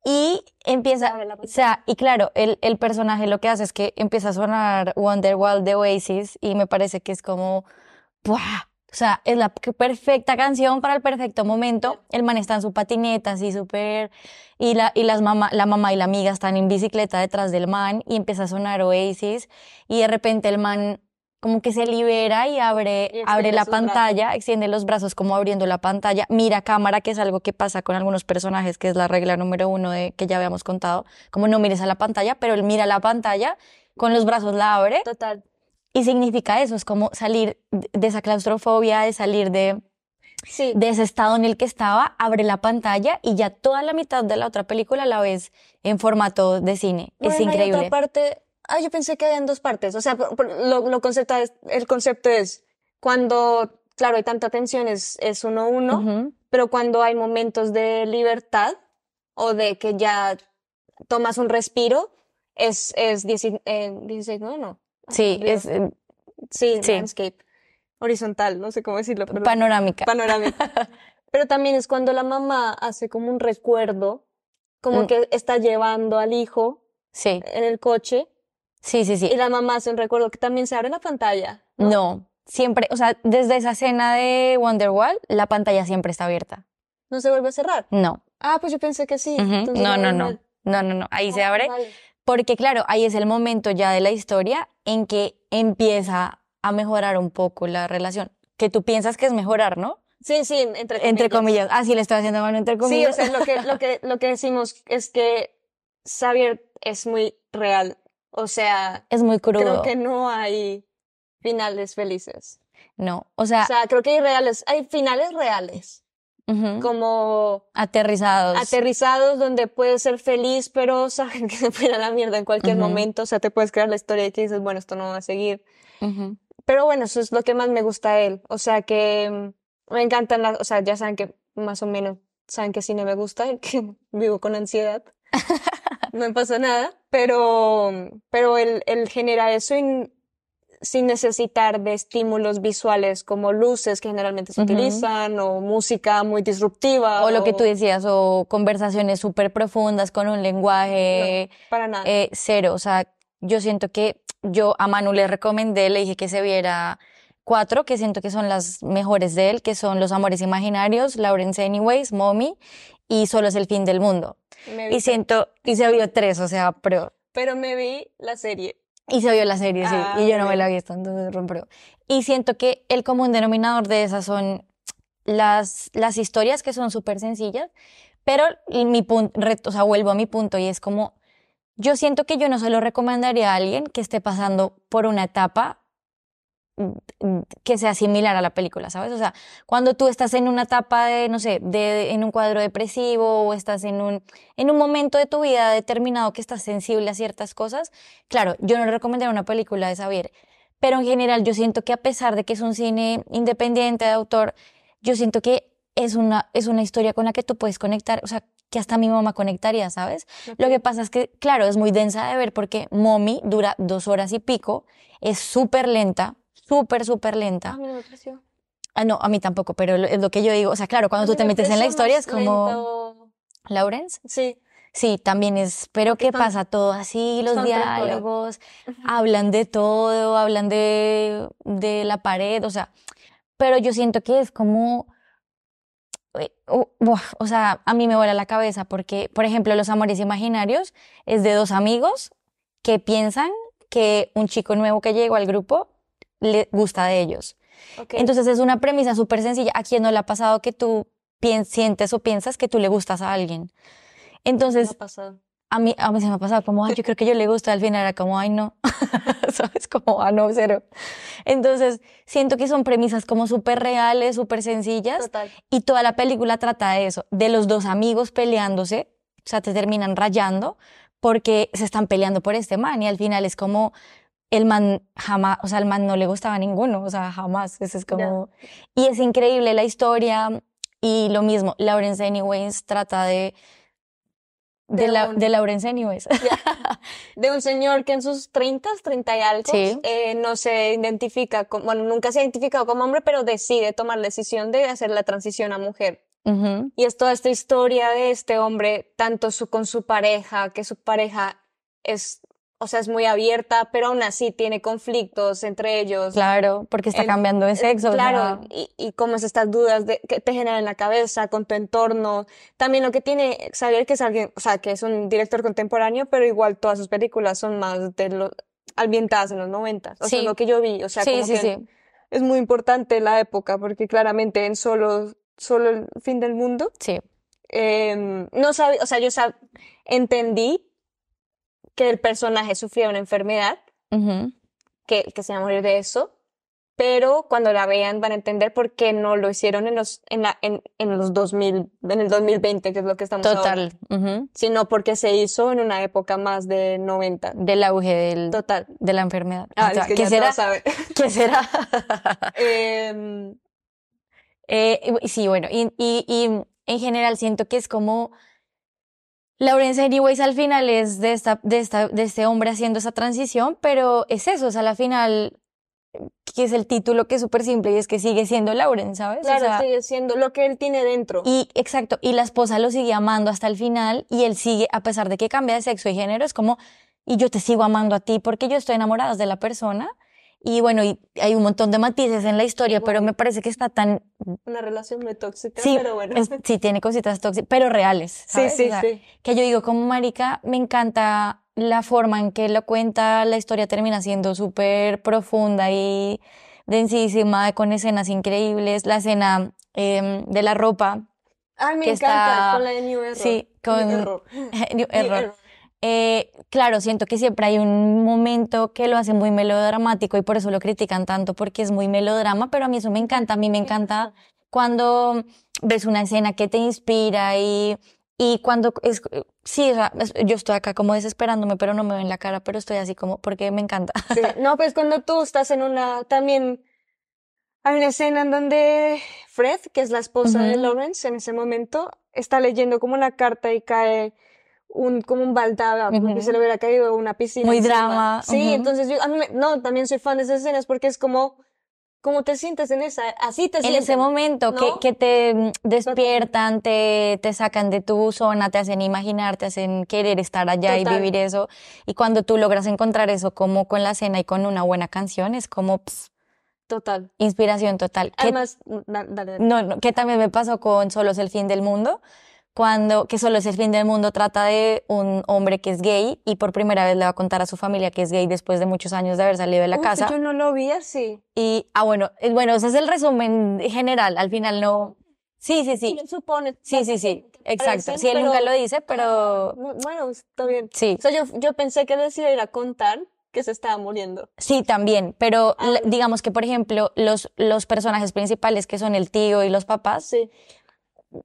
Y empieza, o sea, y claro, el, el personaje lo que hace es que empieza a sonar Wonderwall de Oasis y me parece que es como, ¡buah! Sea, es la perfecta canción para el perfecto momento. El man está en su patineta, así súper. Y, la, y las mamá, la mamá y la amiga están en bicicleta detrás del man y empieza a sonar Oasis. Y de repente el man como que se libera y abre, Y abre la brazos. pantalla, extiende los brazos como abriendo la pantalla, mira cámara, que es algo que pasa con algunos personajes, que es la regla número uno de que ya habíamos contado, como no mires a la pantalla, pero él mira la pantalla, con los brazos la abre Total. Y significa eso, es como salir de esa claustrofobia, de salir de, Sí. de ese estado en el que estaba, abre la pantalla y ya toda la mitad de la otra película la ves en formato de cine. es Bueno, hay increíble. otra parte. Ah, yo pensé que habían dos partes. O sea, lo, lo concepto es, el concepto es cuando, claro, hay tanta tensión, es, es uno a uno, Ujú. pero cuando hay momentos de libertad o de que ya tomas un respiro, es, es 16, eh, 16, no, no. Sí, es eh, Sí, sí. landscape. Horizontal, no sé cómo decirlo. pero- panorámica. panorámica. (laughs) Pero también es cuando la mamá hace como un recuerdo, como Mm. que está llevando al hijo sí, en el coche sí, sí, sí. y la mamá hace un recuerdo que también se abre la pantalla. No, siempre, o sea, desde esa escena de Wonderwall, la pantalla siempre está abierta. No se vuelve a cerrar. No. Ah, pues yo pensé que sí. Entonces No, no, no. No, no, no. Ahí se Ah, abre. vale. Porque claro, ahí es el momento ya de la historia en que empieza a mejorar un poco la relación. Que tú piensas que es mejorar, ¿no? Sí, sí, entre comillas. Entre comillas. Ah, sí, le estoy haciendo mano entre Sí, o comillas. sea, lo que, lo que, lo que decimos es que Xavier es muy real. O sea, es muy crudo. creo que no hay finales felices. No, o sea, O sea, creo que hay reales, hay finales reales, como aterrizados. aterrizados donde puedes ser feliz, pero (laughs) saben que se puede a la mierda en cualquier momento. O sea, te puedes crear la historia y que dices, bueno, esto no va a seguir. Pero bueno, eso es lo que más me gusta de él. O sea, que mm, me encantan las, o sea, ya saben que más o menos saben qué cine me gusta, (laughs) que vivo con ansiedad. (laughs) No me pasa nada, pero, pero él, él genera eso y- sin necesitar de estímulos visuales como luces que generalmente se utilizan o música muy disruptiva. O lo que tú decías, o conversaciones súper profundas con un lenguaje Para nada. eh, cero. O sea, yo siento que yo a Manu le recomendé, le dije que se viera cuatro, que siento que son las mejores de él, que son Los Amores Imaginarios, Lawrence Anyways, Mommy y Solo es el fin del mundo. Y siento, y se vio tres, o sea, pero, pero me vi la serie. Y se vio la serie, sí, Ah, y yo no me la he visto, entonces rompió. Y siento que el común denominador de esas son las, las historias que son súper sencillas, pero mi punto, o sea, vuelvo a mi punto y es como, yo siento que yo no se lo recomendaría a alguien que esté pasando por una etapa que sea similar a la película, ¿sabes? O sea, cuando tú estás en una etapa de, no sé, de, en un cuadro depresivo o estás en un, en un momento de tu vida determinado que estás sensible a ciertas cosas, claro, yo no recomendaría una película de Xavier, pero en general yo siento que a pesar de que es un cine independiente de autor, yo siento que es una, es una historia con la que tú puedes conectar, o sea, que hasta mi mamá conectaría, ¿sabes? Lo que pasa es que, claro, es muy densa de ver porque Mommy dura dos horas y pico, es súper lenta, súper, súper lenta. a mí no me pareció. Ah, no, a mí tampoco, pero es lo que yo digo. O sea, claro, cuando tú mí te me metes en la historia es como... lento. ¿Lawrence? Sí. Sí, también es, pero ¿qué Están- pasa? Todo así, los diálogos, hablan de todo, hablan de, de la pared, o sea, pero yo siento que es como, eh, u- buah, o sea, a mí me vuela la cabeza porque, por ejemplo, Los Amores Imaginarios es de dos amigos que piensan que un chico nuevo que llegó al grupo le gusta de ellos. Entonces es una premisa súper sencilla. ¿A quién no le ha pasado que tú sientes o piensas que tú le gustas a alguien? Entonces, ha pasado. a mí, a mí se me ha pasado como, ay, yo creo que yo le gusta, al final era como, ay, no, (laughs) ¿sabes? Como, ah, no, cero. Entonces, siento que son premisas como súper reales, súper sencillas, Total. y toda la película trata de eso, de los dos amigos peleándose, o sea, te terminan rayando porque se están peleando por este man, y al final es como, el man jamás, o sea, el man no le gustaba a ninguno, o sea, jamás, eso es como, y es increíble la historia, y lo mismo, Lawrence Anyways trata de, de, De la, un- de Lawrence Anyways. (laughs) de un señor que en sus 30, 30 y algo, Sí. eh, no se identifica, bueno, nunca se ha identificado como hombre, pero decide tomar la decisión de hacer la transición a mujer. Y es toda esta historia de este hombre, tanto su, con su pareja, que su pareja es o sea, es muy abierta, pero aún así tiene conflictos entre ellos. Claro, porque está El- cambiando de sexo. o Claro, sea, y, y cómo es estas dudas de, que te generan en la cabeza, con tu entorno. También lo que tiene Xavier, que es alguien, o sea, que es un director contemporáneo, pero igual todas sus películas son más de los, ambientadas en los noventas. O sea, Sí. lo que yo vi, o sea, sí, como sí, que es muy importante la época, porque claramente en solo, solo el fin del mundo, Sí. em, no sabía, o sea, yo sab- entendí que el personaje sufría una enfermedad, que, que se iba a morir de eso, pero cuando la vean van a entender por qué no lo hicieron en los, en la, en, en los 2000, en el 2020, que es lo que estamos ahora, Total. sino porque se hizo en una época más de 90. Del auge del, Total. de la enfermedad. Ah, O sea, es que ¿Qué será? (laughs) ¿Qué será? (laughs) Em, Eh, sí, bueno, y, y, y en general siento que es como Lawrence Anyways al final es de esta, de esta, de este hombre haciendo esa transición, pero es eso, o sea, al final, que es el título que es súper simple y es que sigue siendo Lawrence, ¿sabes? O claro, sea, sigue siendo lo que él tiene dentro. y exacto, y la esposa lo sigue amando hasta el final y él sigue, a pesar de que cambia de sexo y género, es como, y yo te sigo amando a ti porque yo estoy enamorada de la persona. Y bueno, y hay un montón de matices en la historia, pero me parece que está tan Una relación muy tóxica, Sí, pero bueno. es- sí, tiene cositas tóxicas, pero reales. sí, ¿sabes? sí, O sea, sí. Que yo digo, como marica, me encanta la forma en que lo cuenta, la historia termina siendo súper profunda y densísima, con escenas increíbles. La escena em, de la ropa, Ay, me que encanta está- con la de New Error. sí, New con- Error. (laughs) New New Error. Eh, claro, siento que siempre hay un momento que lo hace muy melodramático y por eso lo critican tanto, porque es muy melodrama, pero a mí eso me encanta, a mí me encanta cuando ves una escena que te inspira y, y cuando es, sí, sea, es- yo estoy acá como desesperándome, pero no me ven la cara, pero estoy así como, porque me encanta. Sí, No, pues cuando tú estás en una, también hay una escena en donde Fred, que es la esposa de. Lawrence en ese momento, está leyendo como una carta y cae un, como un que se le hubiera caído una piscina. Muy encima. drama, Sí, entonces yo, a mí me- no, también soy fan de esas escenas porque es como, como te sientes en esa, así te En sientes. ese momento que, ¿no? que te mm, despiertan, te, te sacan de tu zona, te hacen imaginar, te hacen querer estar allá y vivir eso. Y cuando tú logras encontrar eso como con la cena y con una buena canción, es como ps, Total. inspiración total. Además, da- dale, dale. no, no, que también me pasó con Solo es el fin del mundo. Cuando, que Solo es el fin del mundo trata de un hombre que es gay y por primera vez le va a contar a su familia que es gay después de muchos años de haber salido de la Uf, casa. Yo no lo vi así. Y, ah, bueno, eh, bueno, ese es el resumen general. Al final no. Sí, sí, sí. Supone. Sí, sí, sí. Exacto. Sí, él nunca lo dice, pero Bu- Bueno, está bien. sí. O sea, yo, yo pensé que les iba a ir a contar que se estaba muriendo. Sí, también. Pero Ah, digamos que, por ejemplo, los, los personajes principales, que son el tío y los papás, Sí.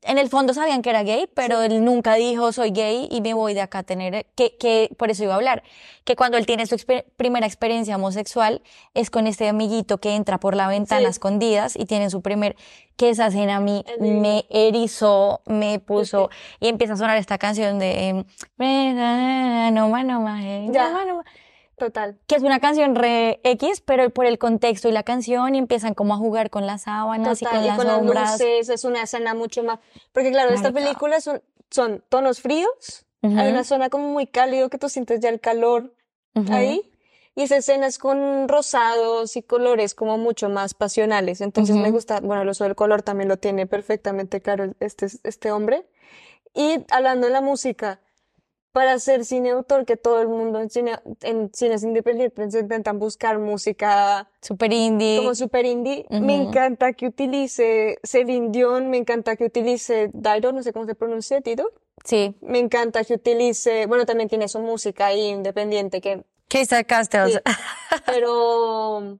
En el fondo sabían que era gay, pero él nunca dijo soy gay y me voy de acá a tener, que, que por eso iba a hablar, que cuando él tiene su exper- primera experiencia homosexual es con este amiguito que entra por la ventana Sí. escondidas y tiene su primer, que esa escena a mí me erizó, me puso, y empieza a sonar esta canción de em, no más, no más, eh, no más, no más", Total. que es una canción re X, pero por el contexto y la canción y empiezan como a jugar con las sábanas y con Y las con las sombras. luces, es una escena mucho más. Porque, claro, esta película son, son tonos fríos. Hay una zona como muy cálido que tú sientes ya el calor ahí. Y esa escena es con rosados y colores como mucho más pasionales. Entonces me gusta, bueno, el uso del color también lo tiene perfectamente claro este, este hombre. Y hablando de la música, para ser cine autor, que todo el mundo en, cine, en cines independientes intentan buscar música Super indie. como super indie, me encanta que utilice Celine Dion, me encanta que utilice Dido, no sé cómo se pronuncia, Dido. Sí. Me encanta que utilice, bueno, también tiene su música ahí independiente que Casey Castells. Sí. (laughs) Pero,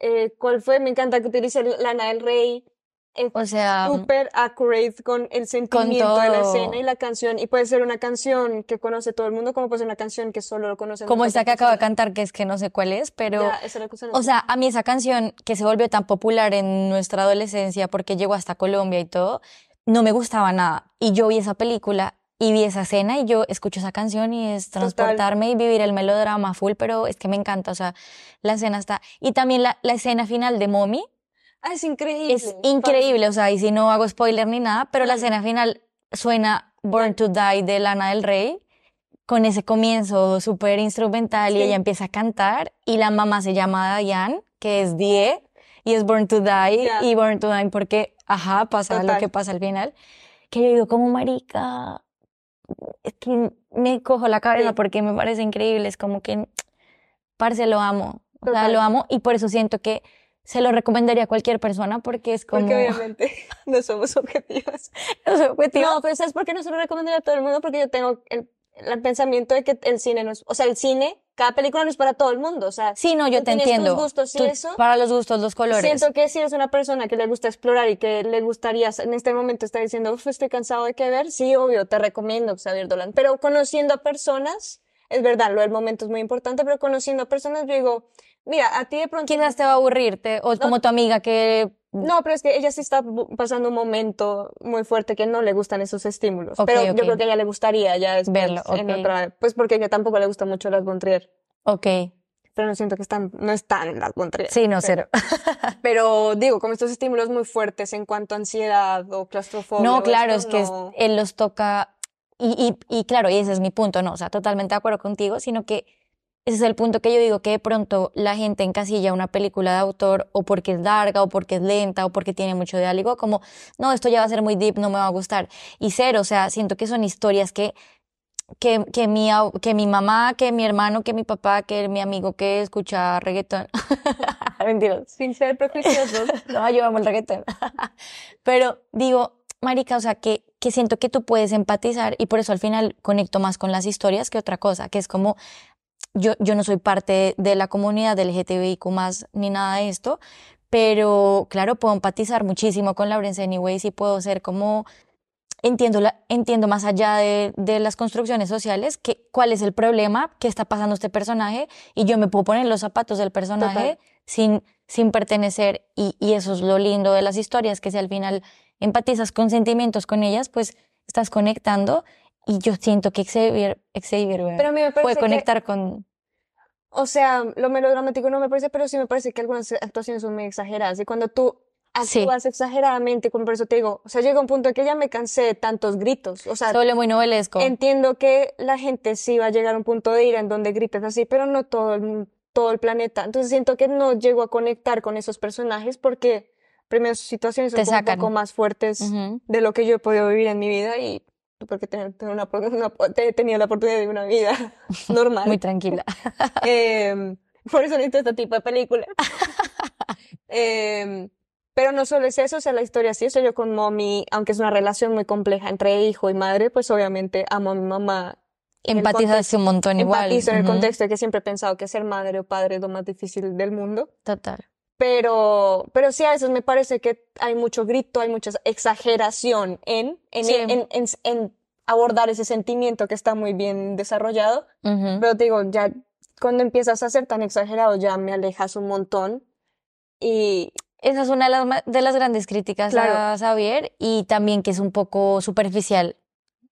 eh, ¿cuál fue? Me encanta que utilice Lana del Rey. Es O sea, súper accurate con el sentimiento de la escena y la canción. Y puede ser una canción que conoce todo el mundo, como puede ser una canción que solo lo conocen como esta que acabo de cantar, que es que no sé cuál es, pero, Ya, esa es la o sea, a mí esa canción que se volvió tan popular en nuestra adolescencia porque llegó hasta Colombia y todo, no me gustaba nada. Y yo vi esa película y vi esa escena y yo escucho esa canción y es Total. transportarme y vivir el melodrama full, pero es que me encanta, o sea, la escena está. Y también la, la escena final de Mommy Ah, es increíble. es increíble, o sea, y si no hago spoiler ni nada, pero la escena final suena Born to Die de Lana del Rey con ese comienzo súper instrumental y ella empieza a cantar y la mamá se llama Diane, que es Die y es Born to Die y Born to Die porque, ajá, pasa lo que pasa al final. Que yo digo, como marica, es que me cojo la cabeza Sí. porque me parece increíble, es como que, parce, lo amo, o sea, Total. lo amo y por eso siento que se lo recomendaría a cualquier persona porque es como... Porque obviamente (laughs) no somos objetivos. (laughs) es objetivo. No, pero ¿sabes por qué no se lo recomendaría a todo el mundo? Porque yo tengo el, el pensamiento de que el cine no es, o sea, el cine, cada película no es para todo el mundo, o sea, Sí, no, yo te tienes tus entiendo. gustos y Tú- eso. Para los gustos, los colores. Siento que si eres una persona que le gusta explorar y que le gustaría, en este momento está diciendo, "Uf, estoy cansado de que ver, sí, obvio, te recomiendo Xavier Dolan. Pero conociendo a personas, es verdad, lo del momento es muy importante, pero conociendo a personas, yo digo, mira, a ti de pronto... Quizás te va a aburrirte, o como tu amiga que... No, pero es que ella sí está pasando un momento muy fuerte que no le gustan esos estímulos. Pero yo creo que a ella le gustaría ya después, Verlo, en ok. otra, pues porque a ella tampoco le gusta mucho las Bontrier. Ok, Pero no siento que están, no están en las Bontrier. sí, no, Pero- cero. (laughs) Pero digo, como estos estímulos muy fuertes en cuanto a ansiedad o claustrofobia. No, claro, esto, es que no. él los toca, y, y, y claro, y ese es mi punto, no, o sea, totalmente de acuerdo contigo, sino que ese es el punto que yo digo que de pronto la gente encasilla una película de autor o porque es larga o porque es lenta o porque tiene mucho diálogo, como, no, esto ya va a ser muy deep, no me va a gustar. Y cero, o sea, siento que son historias que, que, que, mi, que mi mamá, que mi hermano, que mi papá, que mi amigo que escucha reggaetón. (laughs) Mentiras. Sin ser prejuiciosos. (laughs) No, yo amo el reggaetón. (laughs) Pero digo, marica, o sea, que, que siento que tú puedes empatizar y por eso al final conecto más con las historias que otra cosa, que es como, yo, yo no soy parte de la comunidad LGTBIQ más ni nada de esto, pero claro, puedo empatizar muchísimo con Lawrence Anyways y puedo ser como, entiendo, la, entiendo más allá de, de las construcciones sociales, que, cuál es el problema que está pasando este personaje y yo me puedo poner los zapatos del personaje Total. sin, sin pertenecer y, y eso es lo lindo de las historias, que si al final empatizas con sentimientos con ellas, pues estás conectando y yo siento que Xavier, Xavier Pero a mí me puede parece que, conectar con... o sea, lo melodramático no me parece, pero sí me parece que algunas actuaciones son muy exageradas. Y cuando tú Sí. actúas exageradamente, como por eso te digo, o sea, llega un punto en que ya me cansé de tantos gritos. O sea, Se vuelve muy novelesco. Entiendo que la gente sí va a llegar a un punto de ira en donde grites así, pero no todo el, todo el planeta. Entonces siento que no llego a conectar con esos personajes porque primero sus situaciones son un poco más fuertes Ujú. de lo que yo he podido vivir en mi vida y porque tengo, tengo una, una- he tenido la oportunidad de una vida (laughs) normal. Muy tranquila. (laughs) Em, por eso necesito este tipo de películas. (laughs) Em, pero no solo es eso, o sea, la historia sí, o sea, yo con mommy, aunque es una relación muy compleja entre hijo y madre, pues obviamente amo a mi mamá. el Empatizas un montón igual. Empatizo en el Ujú. contexto de que siempre he pensado que ser madre o padre es lo más difícil del mundo. Total. Pero, pero sí, a veces me parece que hay mucho grito, hay mucha exageración en, en, Sí. en, en, en abordar ese sentimiento que está muy bien desarrollado. Ujú. Pero te digo, ya cuando empiezas a ser tan exagerado, ya me alejas un montón. Y Esa es una de las, de las grandes críticas Claro. a Xavier y también que es un poco superficial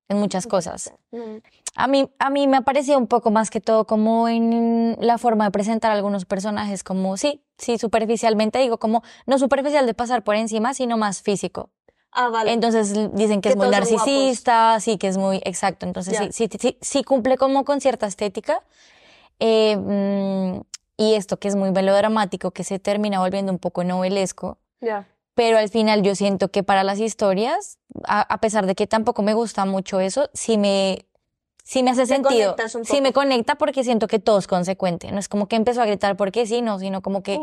en muchas cosas. mm, A mí, a mí me ha parecido un poco más que todo como en la forma de presentar a algunos personajes, como sí, sí, superficialmente digo, como no superficial de pasar por encima, sino más físico. ah, vale. Entonces dicen que, Que es muy narcisista, sí, que es muy exacto. Entonces sí, sí, sí, sí cumple como con cierta estética. Eh, mm, y esto que es muy melodramático, que se termina volviendo un poco novelesco. Ya. Pero al final yo siento que para las historias, a, a pesar de que tampoco me gusta mucho eso, sí me, sí me hace sentido. un Sí me conecta porque siento que todo es consecuente. No es como que empezó a gritar porque sí, no, sino como que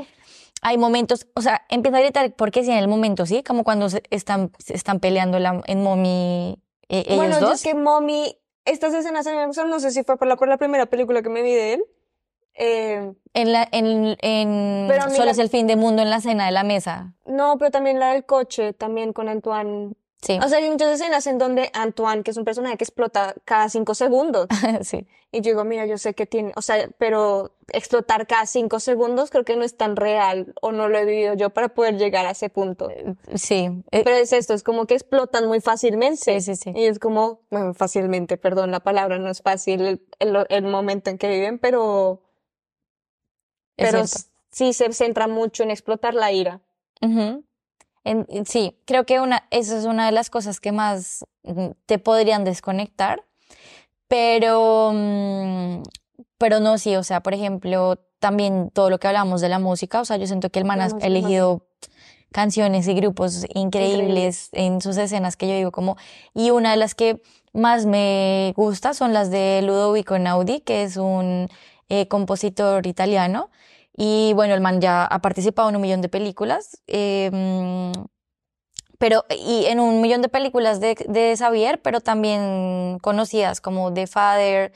hay momentos, o sea, empieza a gritar porque sí en el momento, sí, como cuando se están, se están peleando la- en Mommy eh, ellos Bueno, dos. es que Mommy, estas escenas gustaron, no sé si fue por la, por la primera película que me vi de él. Eh, En la, en, en Pero Solo la- es el fin de mundo en la cena de la mesa. no, pero también la del coche, también con Antoine. Sí, O sea, hay muchas escenas en donde Antoine, que es un personaje que explota cada cinco segundos. (laughs) sí. Y yo digo, mira, yo sé que tiene, o sea, pero explotar cada cinco segundos creo que no es tan real o no lo he vivido yo para poder llegar a ese punto. Sí, eh, Pero es esto, es como que explotan muy fácilmente. sí, sí, sí. Y es como, bueno, fácilmente, perdón, la palabra no es fácil el, el, el momento en que viven, pero, Es pero cierto. sí se centra mucho en explotar la ira. En- en- sí, creo que una, esa es una de las cosas que más mm, te podrían desconectar, Pero, mm, pero no, sí, o sea, por ejemplo, también todo lo que hablamos de la música, o sea, yo siento que el man ha elegido canciones y grupos increíbles. en sus escenas que yo digo como, y una de las que más me gusta son las de Ludovico Einaudi, que es un eh, compositor italiano, y bueno, el man ya ha participado en un millón de películas, eh, pero, y en un millón de películas de, de Xavier, pero también conocidas como The Father,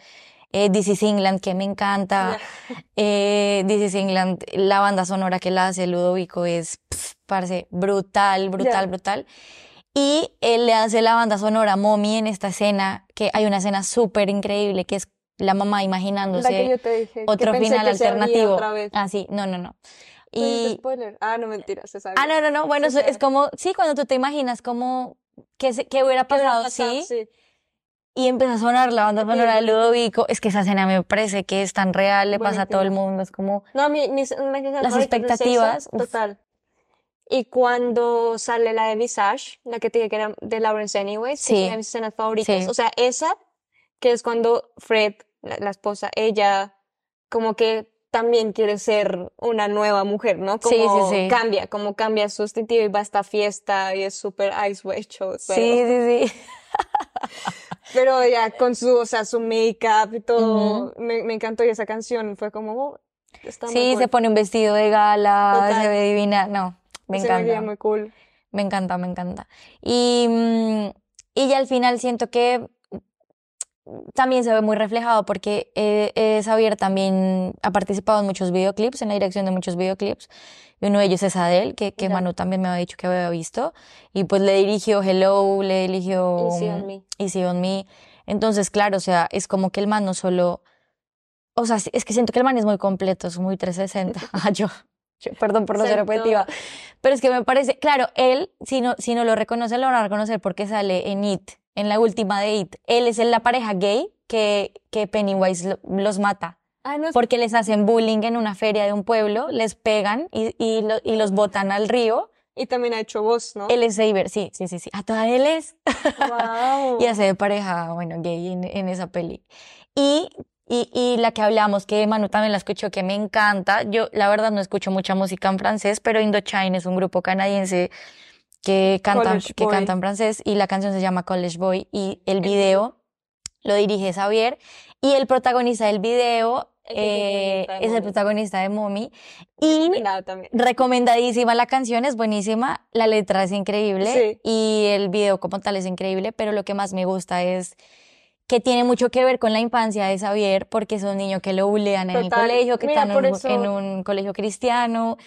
eh, This is England, que me encanta. (laughs) Eh, This is England, la banda sonora que la hace Ludovico es, pf, parece brutal, brutal, Ya. brutal. Y él le hace la banda sonora a Mommy en esta escena, que hay una escena súper increíble, que es la mamá La que imaginándose yo te dije. que otro pensé final que alternativo. otra vez. Ah, sí, no, no, no. ¿Tú dices Y, spoiler? Ah, no mentiras, se sabe. ah, no, no, no, bueno, es como, sí, cuando tú te imaginas como, ¿qué, qué hubiera ¿Qué hubiera pasado? pasado? sí. Y empieza a sonar la banda sonora de Ludovico. Es que esa escena me parece que es tan real, le pasa a todo el mundo. Es como, No, mi, mis, mis Las expectativas, total. Y cuando sale la de Visage, la que te dije que era de Lawrence Anyways, que Sí. es una de mis escenas favoritas. Sí. O sea, esa, que es cuando Fred, la, la esposa, ella como que también quiere ser una nueva mujer, ¿no? Como Sí, sí, sí. cambia, como cambia su sentido y va a esta fiesta y es súper ice white show. sí, sí, sí. (laughs) Pero ya con su, o sea, su make-up y todo, me, me encantó y esa canción fue como, oh, está muy Sí, cool. se pone un vestido de gala, Total. se ve divina. No, me Se encanta. muy cool. Me encanta, me encanta. Y, mm, y ya al final siento que también se ve muy reflejado porque eh, eh, Xavier también ha participado en muchos videoclips, en la dirección de muchos videoclips. Y uno de ellos es Adele, que, que. Manu también me había dicho que había visto. Y pues le dirigió Hello, le dirigió Easy on mm, Me. Easy on Me. Entonces, claro, o sea, es como que el man no solo... O sea, es que siento que el man es muy completo, es muy 360. (laughs) Ah, yo, yo, perdón por no ser objetiva. Pero es que me parece, claro, él, si no, si no lo reconoce, lo van a reconocer porque sale en It, en la última de It. Él es la pareja gay que, que Pennywise lo- los mata. Ah, no, Porque les hacen bullying en una feria de un pueblo, les pegan y, y, lo- y los botan al río. y también ha hecho voz, ¿no? Él es Saber, sí, sí, sí, sí. A toda él es. Wow. (laughs) Y hace de pareja, bueno, gay en, en esa peli. Y, y, y la que hablamos, que Manu también la escuchó, que me encanta. Yo, la verdad, no escucho mucha música en francés, pero Indochine es un grupo canadiense que canta, College que Boy. canta en francés y la canción se llama College Boy y el video lo dirige Xavier y el protagonista del video eh, es el protagonista de Mommy y. Recomendadísima la canción, es buenísima, la letra es increíble Sí. y el video como tal es increíble, pero lo que más me gusta es que tiene mucho que ver con la infancia de Xavier, porque es un niño que lo bulean en el colegio, que Mira, está en un, eso- en un colegio cristiano.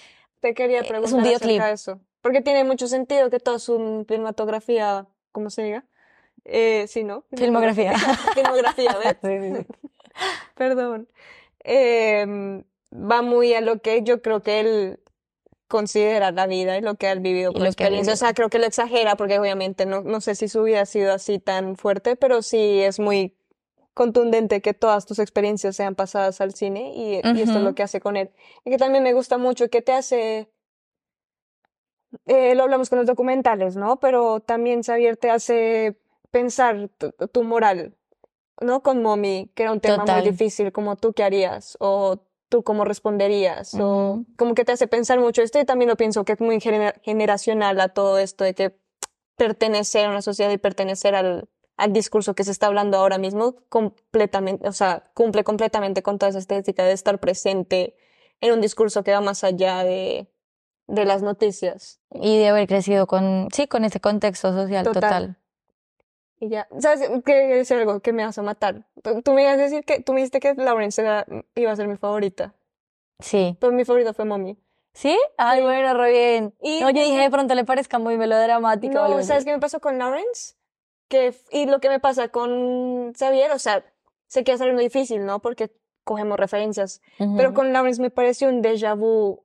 Te quería es un preguntar videoclip. acerca de eso. Porque tiene mucho sentido que toda su filmografía, ¿cómo se diga? Eh, sí, ¿no? Filmografía. Filmografía, (laughs) ¿ves? (laughs) (laughs) Perdón. Em, va muy a lo que yo creo que él considera la vida y lo que ha vivido por experiencia. O sea, creo que lo exagera porque obviamente no, no sé si su vida ha sido así tan fuerte, pero sí es muy contundente que todas tus experiencias sean pasadas al cine y, y esto es lo que hace con él. Y que también me gusta mucho que te hace, eh, lo hablamos con los documentales, ¿no? Pero también Xavier te hace pensar tu, tu moral, ¿no? Con Mommy, que era un tema muy difícil, como tú qué harías o tú cómo responderías o Ujú. como que te hace pensar mucho esto y también lo pienso que es muy gener- generacional a todo esto de que pertenecer a una sociedad y pertenecer al, al discurso que se está hablando ahora mismo completamente, o sea, cumple completamente con toda esa estética de estar presente en un discurso que va más allá de, de las noticias. Y de haber crecido con, sí, con ese contexto social Total. total. Y ya, ¿sabes? Quería decir algo que me vas a matar. Tú tú me ibas a decir que, tú me dijiste que Lawrence era- iba a ser mi favorita, Sí. pero mi favorita fue Mommy. ¿Sí? Ay, Sí. bueno, re bien. Y- No, yo dije, de pronto le parezca muy melodramática o algo No. ¿sabes qué me pasó con Lawrence? Que, y lo que me pasa con Xavier, o sea, sé que va a ser muy difícil, ¿no? Porque cogemos referencias, pero Ujú. con Lawrence me pareció un déjà vu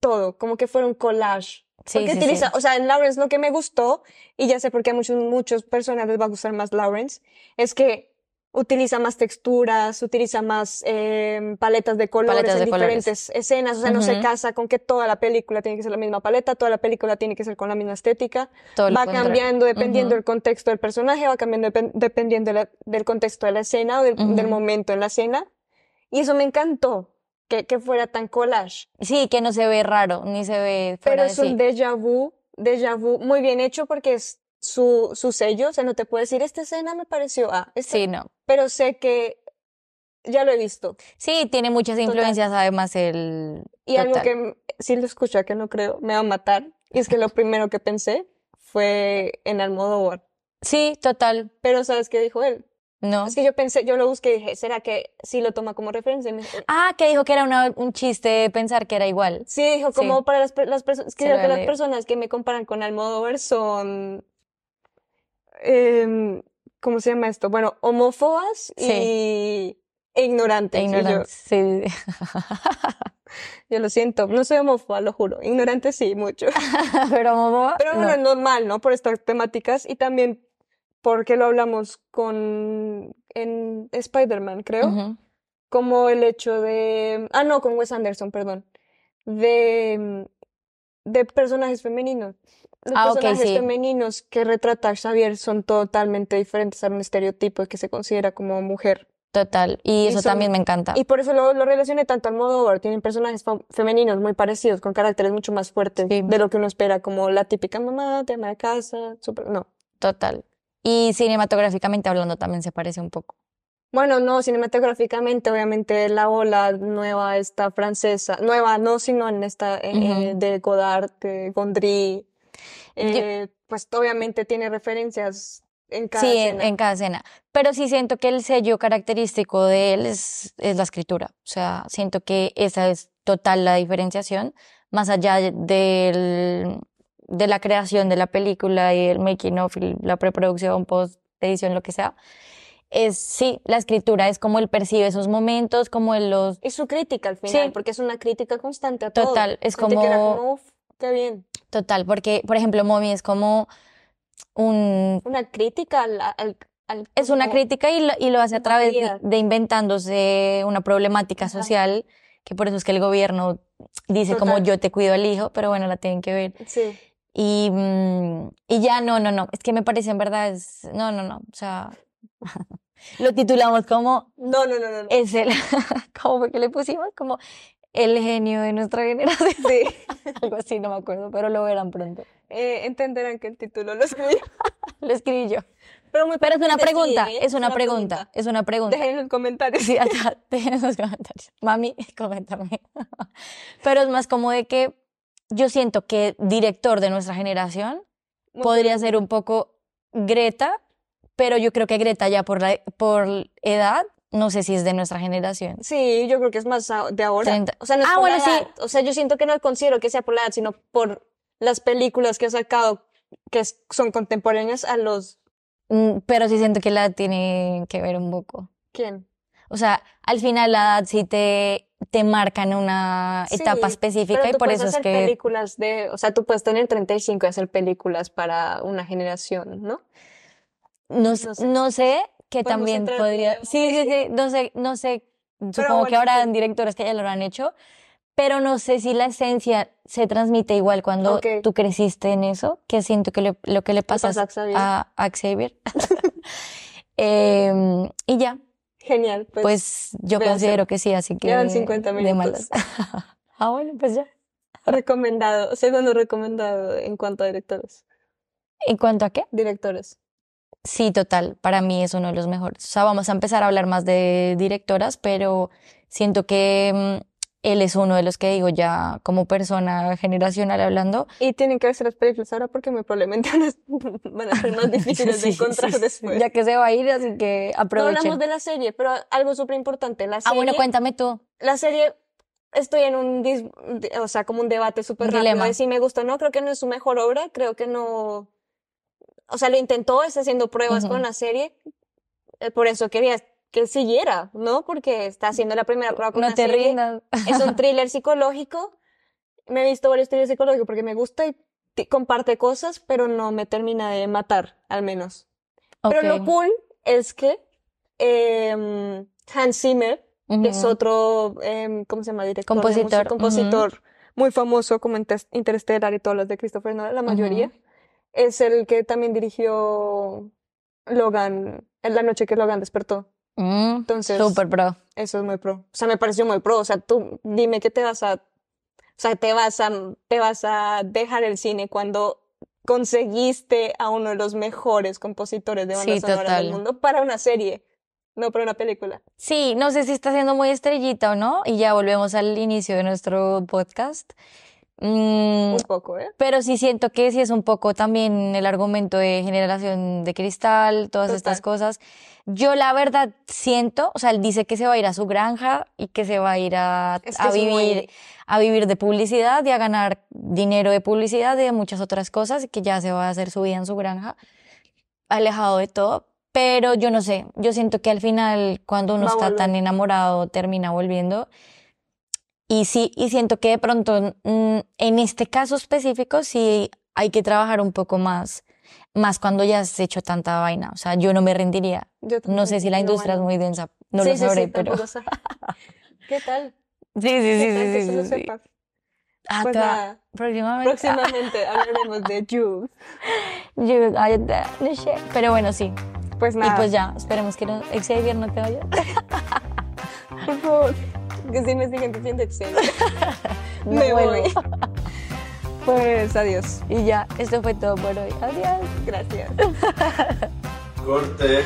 todo, como que fuera un collage. Sí, Porque sí, utiliza, sí. o sea, en Lawrence lo que me gustó, y ya sé por qué a muchos, muchas personas les va a gustar más Lawrence, es que utiliza más texturas, utiliza más em, paletas de colores Paletas en de colores. diferentes escenas, o sea, no se casa con que toda la película tiene que ser la misma paleta, toda la película tiene que ser con la misma estética, Todo va cambiando dependiendo del contexto del personaje, va cambiando depen- dependiendo de la- del contexto de la escena o del, del Ujú. momento en la escena, y eso me encantó, que, que fuera tan collage. Sí, que no se ve raro, ni se ve Pero fuera es de un sí. déjà vu, déjà vu muy bien hecho porque es su, su sello, o sea, no te puedo decir, esta escena me pareció, ah, esta- Sí, no. pero sé que ya lo he visto. Sí, tiene muchas influencias además el... Y algo que sí lo escucha, que no creo, me va a matar, y es que lo primero que pensé fue en Almodóvar. Sí, total. Pero ¿sabes qué dijo él? No. Es que yo pensé, yo lo busqué y dije, ¿será que sí lo toma como referencia? Y Ah, que dijo que era una- un chiste pensar que era igual. Sí, dijo, Sí. como para las, las personas, Sí, creo que las personas que me comparan con Almodóvar son, em, ¿cómo se llama esto? Bueno, homófobas y e ignorantes. E Y yo- ignorante. Sí. (laughs) Yo, lo siento, no soy homófoba, lo juro. Ignorante sí, mucho. (laughs) Pero Momoa, Pero bueno, no. es normal, ¿no? Por estas temáticas y también porque lo hablamos con, en Spider-Man, creo. Como el hecho de, ah, no, con Wes Anderson, perdón, de, de personajes femeninos. Los Ah, personajes sí. femeninos que retrata Xavier son totalmente diferentes a un estereotipo que se considera como mujer. Total. Y eso también me encanta. Y por eso lo, lo relacioné tanto al Almodóvar. Tienen personajes femeninos muy parecidos, con caracteres mucho más fuertes Sí. de lo que uno espera, como la típica mamá, tema de casa, super, no. Total. Y cinematográficamente hablando también se parece un poco. Bueno, no, cinematográficamente, obviamente, la ola nueva, esta francesa, nueva, no, sino en esta, eh, eh, Ujú. de Godard, de Gondry, eh, pues obviamente tiene referencias en cada Sí, en, escena. en cada escena. Pero sí siento que el sello característico de él es, es la escritura. O sea, siento que esa es total la diferenciación, más allá de- del, de la creación de la película y el making of, y la preproducción, post edición, lo que sea. Es, sí, la escritura es como él percibe esos momentos, como él los... Y su crítica al final, Sí. porque es una crítica constante a todo. Total, es Gente que era como- como, "Uf, qué bien. Total, porque, por ejemplo, Mommy es como un, Una crítica al, al, al- Es una crítica y lo, y lo hace a través de, inventándose una problemática Ajá. social, que por eso es que el gobierno dice como yo te cuido al hijo, pero bueno, la tienen que ver. Sí. Y, mm, y ya no, no, no, es que me parece en verdad, es, no, no, no, o sea, (laughs) lo titulamos como No, no, no, no. no. es el, (laughs) ¿cómo fue que le pusimos? Como el genio de nuestra generación, Sí. (laughs) algo así, no me acuerdo, pero lo verán pronto. Eh, entenderán que el título lo escribí. Lo escribí yo. Pero, muy Pero es una pregunta, ¿eh? es una pregunta, es una pregunta. Dejen en los comentarios. Sí, acá, dejen en los comentarios. Mami, coméntame. Pero es más como de que yo siento que director de nuestra generación Muy podría bien. ser un poco Greta, pero yo creo que Greta ya por, la, por edad, no sé si es de nuestra generación. Sí, yo creo que es más de ahora. O sea, no es Ah, por bueno, la sí. edad. O sea, yo siento que no considero que sea por la edad, sino por las películas que ha sacado que son contemporáneas a los... Mm, Pero sí siento que la edad tiene que ver un poco. ¿Quién? O sea, al final la edad sí te, te marca en una Sí, etapa específica Pero y por puedes eso es que... películas de... O sea, tú puedes tener 35 y hacer películas para una generación, ¿no? No, sé. no sé, que también podría. Sí, sí, sí, no sé, no sé. Supongo que bueno, habrá sí. directores que ya lo habrán hecho, pero no sé si la esencia se transmite igual cuando tú creciste en eso, que siento que le- lo que le pasa, pasa a Xavier. a, a Xavier. (laughs) Em, y ya, Genial. Pues, pues yo considero que sí, así que Llevan de- 50 de minutos. (laughs) ah, bueno, pues ya. recomendado. Segundo recomendado en cuanto a directores. ¿En cuanto a qué? Directores. Sí, total, para mí es uno de los mejores. O sea, vamos a empezar a hablar más de directoras, pero siento que mm, él es uno de los que digo ya como persona generacional hablando. Y tienen que verse las películas ahora porque muy probablemente (laughs) van a, ser más (laughs) difíciles de Sí, encontrar sí, después. Ya que se va a ir, así que No aprovechen. hablamos de la serie, pero algo súper importante. La Ah, bueno, cuéntame tú. la serie, estoy en un, o sea, como un debate súper rápido de si me gusta o no. Creo que no es su mejor obra, creo que no, o sea, lo intentó, está haciendo pruebas con la serie, eh, por eso quería que siguiera, ¿no? Porque está haciendo la primera prueba con No la te serie. rindas. Es un (laughs) thriller psicológico. Me he visto varios thrillers psicológicos porque me gusta y comparte cosas, pero no me termina de matar, al menos. Pero lo cool es que em, Hans Zimmer, que es otro, em, ¿cómo se llama? Director Compositor, música, compositor muy famoso como Inter- Interstellar y todas las de Christopher Nolan, la mayoría. Ujú. Es el que también dirigió Logan, en la noche que Logan despertó. Mm, Entonces, Super pro. eso es muy pro. O sea, me pareció muy pro. O sea, tú dime qué te vas a, o sea, te vas a, te vas a dejar el cine cuando conseguiste a uno de los mejores compositores de bandas Sí, sonoras del mundo para una serie, no para una película. Sí, no sé si está siendo muy estrellita o no, y ya volvemos al inicio de nuestro podcast. Mm, Un poco, ¿eh? pero sí siento que sí es un poco también el argumento de generación de cristal, todas estas Total. cosas. Yo la verdad siento, o sea, él dice que se va a ir a su granja y que se va a ir a, Es que a es muy- vivir, a vivir de publicidad y a ganar dinero de publicidad y de muchas otras cosas, y que ya se va a hacer su vida en su granja, alejado de todo. Pero yo no sé, yo siento que al final, cuando uno Va está tan volver. enamorado, termina volviendo. Y sí, y siento que de pronto, mm, en este caso específico, sí hay que trabajar un poco más, más cuando ya has hecho tanta vaina. O sea, yo no me rendiría. Yo No sé si la industria es bueno. muy densa, no Sí, lo sí, sí, sabré, pero. (laughs) ¿Qué tal? sí, sí, sí, ¿Qué tal que sí, sí, lo sepas? Ah, Pues nada, próximamente. próximamente hablaremos de (laughs) You. Yo, ay, no sé. Pero bueno, sí. Pues Y nada, pues ya, esperemos que no, Xavier no te vaya. (laughs) por favor, que si me siguen diciendo Excel. (laughs) No me vuelvo. voy. Pues adiós. Y ya, esto fue todo por hoy. Adiós. Gracias. Corte.